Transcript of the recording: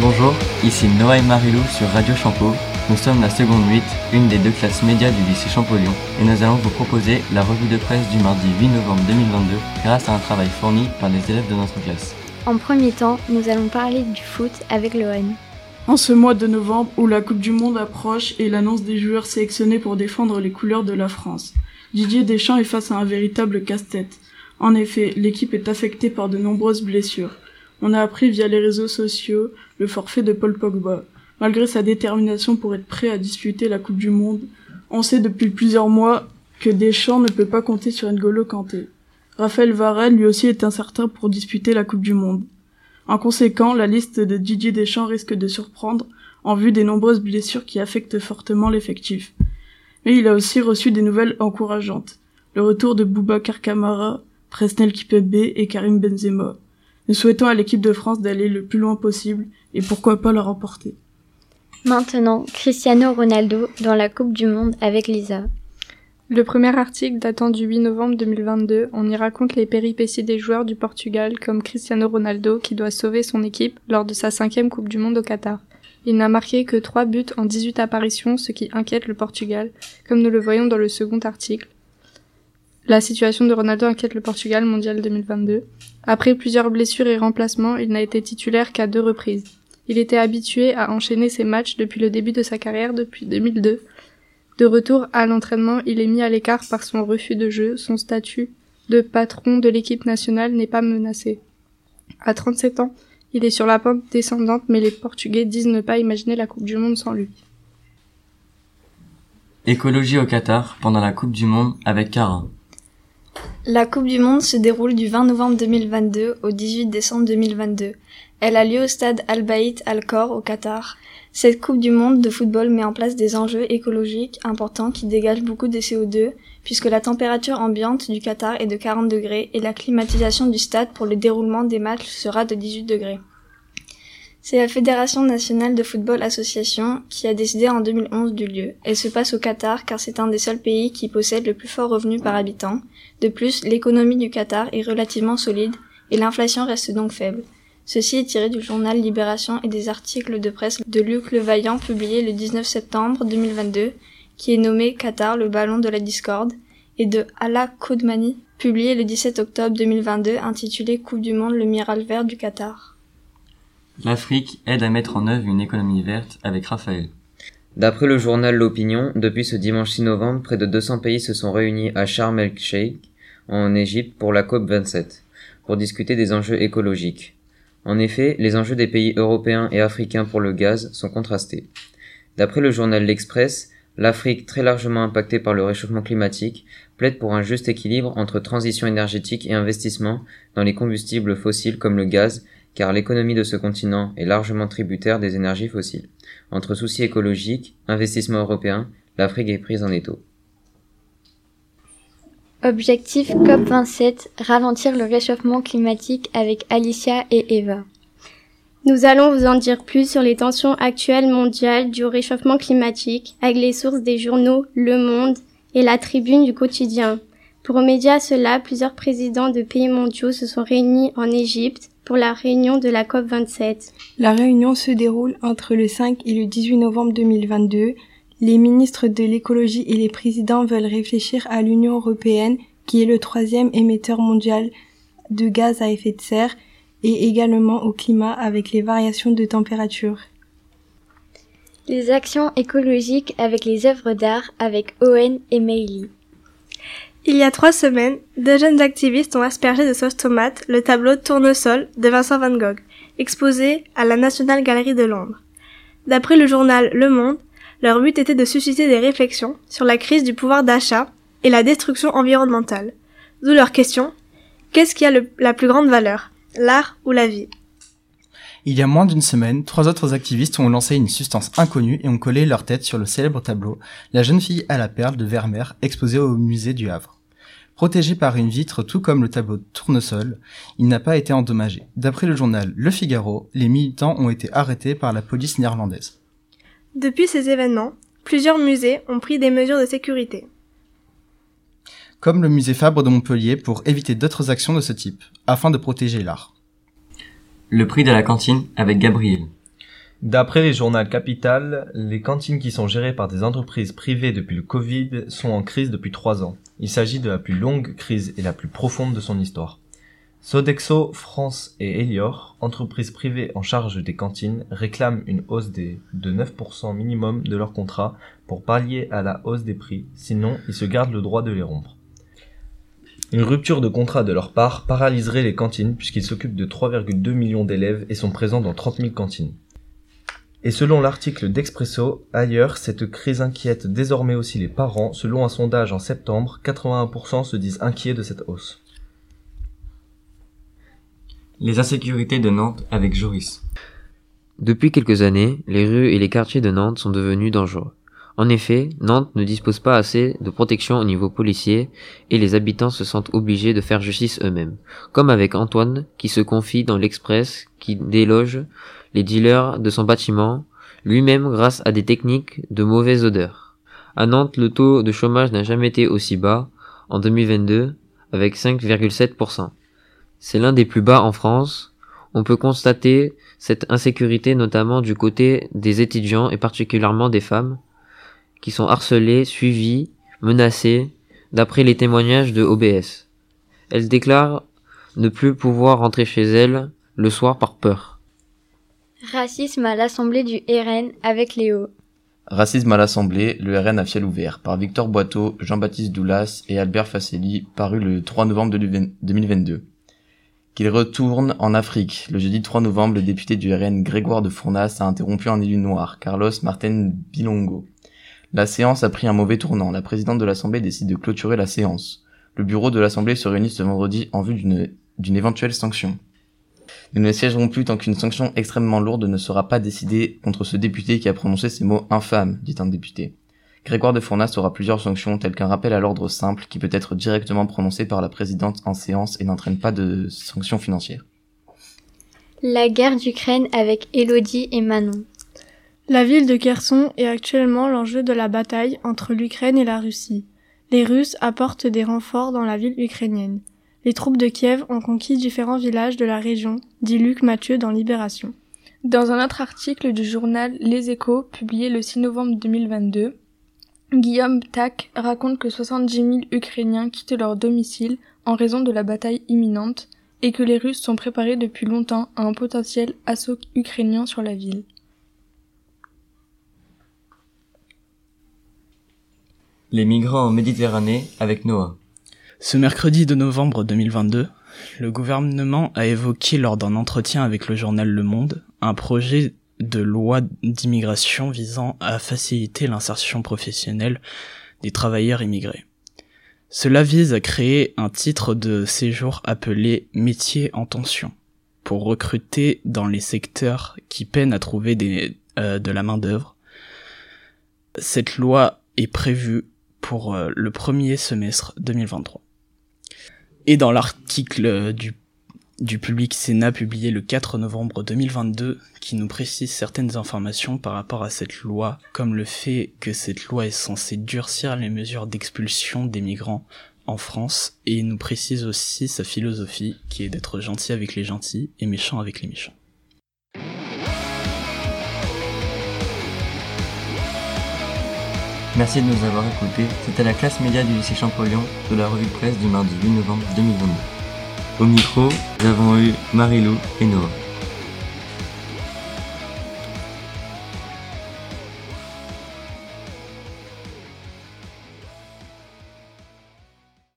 Bonjour, ici Noah et Marilou sur Radio Champeau. Nous sommes la seconde 8, une des deux classes médias du lycée Champollion, et nous allons vous proposer la revue de presse du mardi 8 novembre 2022 grâce à un travail fourni par les élèves de notre classe. En premier temps, nous allons parler du foot avec l'OM. En ce mois de novembre où la Coupe du Monde approche et l'annonce des joueurs sélectionnés pour défendre les couleurs de la France, Didier Deschamps est face à un véritable casse-tête. En effet, l'équipe est affectée par de nombreuses blessures. On a appris via les réseaux sociaux le forfait de Paul Pogba. Malgré sa détermination pour être prêt à disputer la Coupe du Monde, on sait depuis plusieurs mois que Deschamps ne peut pas compter sur N'Golo Kanté. Raphaël Varane lui aussi est incertain pour disputer la Coupe du Monde. En conséquent, la liste de Didier Deschamps risque de surprendre en vue des nombreuses blessures qui affectent fortement l'effectif. Mais il a aussi reçu des nouvelles encourageantes. Le retour de Boubacar Kamara, Presnel Kipembe et Karim Benzema. Nous souhaitons à l'équipe de France d'aller le plus loin possible et pourquoi pas la remporter. Maintenant, Cristiano Ronaldo dans la Coupe du Monde avec Lisa. Le premier article datant du 8 novembre 2022, on y raconte les péripéties des joueurs du Portugal comme Cristiano Ronaldo qui doit sauver son équipe lors de sa cinquième Coupe du Monde au Qatar. Il n'a marqué que 3 buts en 18 apparitions, ce qui inquiète le Portugal, comme nous le voyons dans le second article. La situation de Ronaldo inquiète le Portugal mondial 2022. Après plusieurs blessures et remplacements, il n'a été titulaire qu'à deux reprises. Il était habitué à enchaîner ses matchs depuis le début de sa carrière depuis 2002. De retour à l'entraînement, il est mis à l'écart par son refus de jeu, son statut de patron de l'équipe nationale n'est pas menacé. À 37 ans, il est sur la pente descendante, mais les Portugais disent ne pas imaginer la Coupe du Monde sans lui. Écologie au Qatar pendant la Coupe du Monde avec Cara. La Coupe du Monde se déroule du 20 novembre 2022 au 18 décembre 2022. Elle a lieu au stade Al Bayt Al Khor au Qatar. Cette Coupe du Monde de football met en place des enjeux écologiques importants qui dégagent beaucoup de CO2 puisque la température ambiante du Qatar est de 40 degrés et la climatisation du stade pour le déroulement des matchs sera de 18 degrés. C'est la Fédération nationale de football association qui a décidé en 2011 du lieu. Elle se passe au Qatar car c'est un des seuls pays qui possède le plus fort revenu par habitant. De plus, l'économie du Qatar est relativement solide et l'inflation reste donc faible. Ceci est tiré du journal Libération et des articles de presse de Luc Levaillant publiés le 19 septembre 2022 qui est nommé Qatar le ballon de la discorde et de Ala Koudmani publié le 17 octobre 2022 intitulé Coupe du monde le miral vert du Qatar. L'Afrique aide à mettre en œuvre une économie verte avec Raphaël. D'après le journal L'Opinion, depuis ce dimanche 6 novembre, près de 200 pays se sont réunis à Sharm el-Sheikh, en Égypte, pour la COP 27, pour discuter des enjeux écologiques. En effet, les enjeux des pays européens et africains pour le gaz sont contrastés. D'après le journal L'Express, l'Afrique, très largement impactée par le réchauffement climatique, plaide pour un juste équilibre entre transition énergétique et investissement dans les combustibles fossiles comme le gaz car l'économie de ce continent est largement tributaire des énergies fossiles. Entre soucis écologiques, investissements européens, l'Afrique est prise en étau. Objectif COP27, ralentir le réchauffement climatique avec Alicia et Eva. Nous allons vous en dire plus sur les tensions actuelles mondiales du réchauffement climatique avec les sources des journaux Le Monde et la Tribune du quotidien. Pour remédier à cela, plusieurs présidents de pays mondiaux se sont réunis en Égypte pour la réunion de la COP27. La réunion se déroule entre le 5 et le 18 novembre 2022. Les ministres de l'écologie et les présidents veulent réfléchir à l'Union européenne, qui est le troisième émetteur mondial de gaz à effet de serre, et également au climat avec les variations de température. Les actions écologiques avec les œuvres d'art avec Owen et Meili. Il y a trois semaines, deux jeunes activistes ont aspergé de sauce tomate le tableau Tournesol de Vincent Van Gogh, exposé à la National Gallery de Londres. D'après le journal Le Monde, leur but était de susciter des réflexions sur la crise du pouvoir d'achat et la destruction environnementale. D'où leur question, qu'est-ce qui a la plus grande valeur, l'art ou la vie? Il y a moins d'une semaine, trois autres activistes ont lancé une substance inconnue et ont collé leur tête sur le célèbre tableau La jeune fille à la perle de Vermeer exposé au musée du Havre. Protégé par une vitre tout comme le tableau de tournesol, il n'a pas été endommagé. D'après le journal Le Figaro, les militants ont été arrêtés par la police néerlandaise. Depuis ces événements, plusieurs musées ont pris des mesures de sécurité. Comme le musée Fabre de Montpellier pour éviter d'autres actions de ce type, afin de protéger l'art. Le prix de la cantine avec Gabriel. D'après les journaux Capital, les cantines qui sont gérées par des entreprises privées depuis le Covid sont en crise depuis trois ans. Il s'agit de la plus longue crise et la plus profonde de son histoire. Sodexo France et Elior, entreprises privées en charge des cantines, réclament une hausse des, de 9% minimum de leur contrat pour pallier à la hausse des prix, sinon ils se gardent le droit de les rompre. Une rupture de contrat de leur part paralyserait les cantines puisqu'ils s'occupent de 3,2 millions d'élèves et sont présents dans 30 000 cantines. Et selon l'article d'Expresso, ailleurs, cette crise inquiète désormais aussi les parents. Selon un sondage en septembre, 81% se disent inquiets de cette hausse. Les insécurités de Nantes avec Joris. Depuis quelques années, les rues et les quartiers de Nantes sont devenus dangereux. En effet, Nantes ne dispose pas assez de protection au niveau policier et les habitants se sentent obligés de faire justice eux-mêmes. Comme avec Antoine qui se confie dans l'Express qui déloge les dealers de son bâtiment, lui-même grâce à des techniques de mauvaise odeur. À Nantes, le taux de chômage n'a jamais été aussi bas, en 2022, avec 5,7%. C'est l'un des plus bas en France. On peut constater cette insécurité notamment du côté des étudiants et particulièrement des femmes, qui sont harcelées, suivies, menacées, d'après les témoignages de OBS. Elle déclare ne plus pouvoir rentrer chez elle le soir par peur. Racisme à l'Assemblée du RN avec Léo. Racisme à l'Assemblée, le RN à fiel ouvert, par Victor Boiteau, Jean-Baptiste Doulas et Albert Facelli, paru le 3 novembre 2022. Qu'il retourne en Afrique. Le jeudi 3 novembre, le député du RN Grégoire de Fournas a interrompu un élu noir, Carlos Martin Bilongo. La séance a pris un mauvais tournant. La présidente de l'Assemblée décide de clôturer la séance. Le bureau de l'Assemblée se réunit ce vendredi en vue d'une éventuelle sanction. Nous ne siégerons plus tant qu'une sanction extrêmement lourde ne sera pas décidée contre ce député qui a prononcé ces mots infâmes, dit un député. Grégoire de Fournas aura plusieurs sanctions telles qu'un rappel à l'ordre simple qui peut être directement prononcé par la présidente en séance et n'entraîne pas de sanctions financières. La guerre d'Ukraine avec Elodie et Manon. La ville de Kherson est actuellement l'enjeu de la bataille entre l'Ukraine et la Russie. Les Russes apportent des renforts dans la ville ukrainienne. Les troupes de Kiev ont conquis différents villages de la région, dit Luc Mathieu dans Libération. Dans un autre article du journal Les Échos, publié le 6 novembre 2022, Guillaume Tack raconte que 70 000 Ukrainiens quittent leur domicile en raison de la bataille imminente et que les Russes sont préparés depuis longtemps à un potentiel assaut ukrainien sur la ville. Les migrants en Méditerranée avec Noah. Ce mercredi de novembre 2022, le gouvernement a évoqué lors d'un entretien avec le journal Le Monde un projet de loi d'immigration visant à faciliter l'insertion professionnelle des travailleurs immigrés. Cela vise à créer un titre de séjour appelé métier en tension pour recruter dans les secteurs qui peinent à trouver euh, de la main d'œuvre. Cette loi est prévue pour euh, le premier semestre 2023. Et dans l'article du, du Public Sénat publié le 4 novembre 2022, qui nous précise certaines informations par rapport à cette loi, comme le fait que cette loi est censée durcir les mesures d'expulsion des migrants en France, et nous précise aussi sa philosophie, qui est d'être gentil avec les gentils et méchant avec les méchants. Merci de nous avoir écoutés. C'était la classe média du lycée Champollion de la revue presse du mardi 8 novembre 2022. Au micro, nous avons eu Marilou et Noah.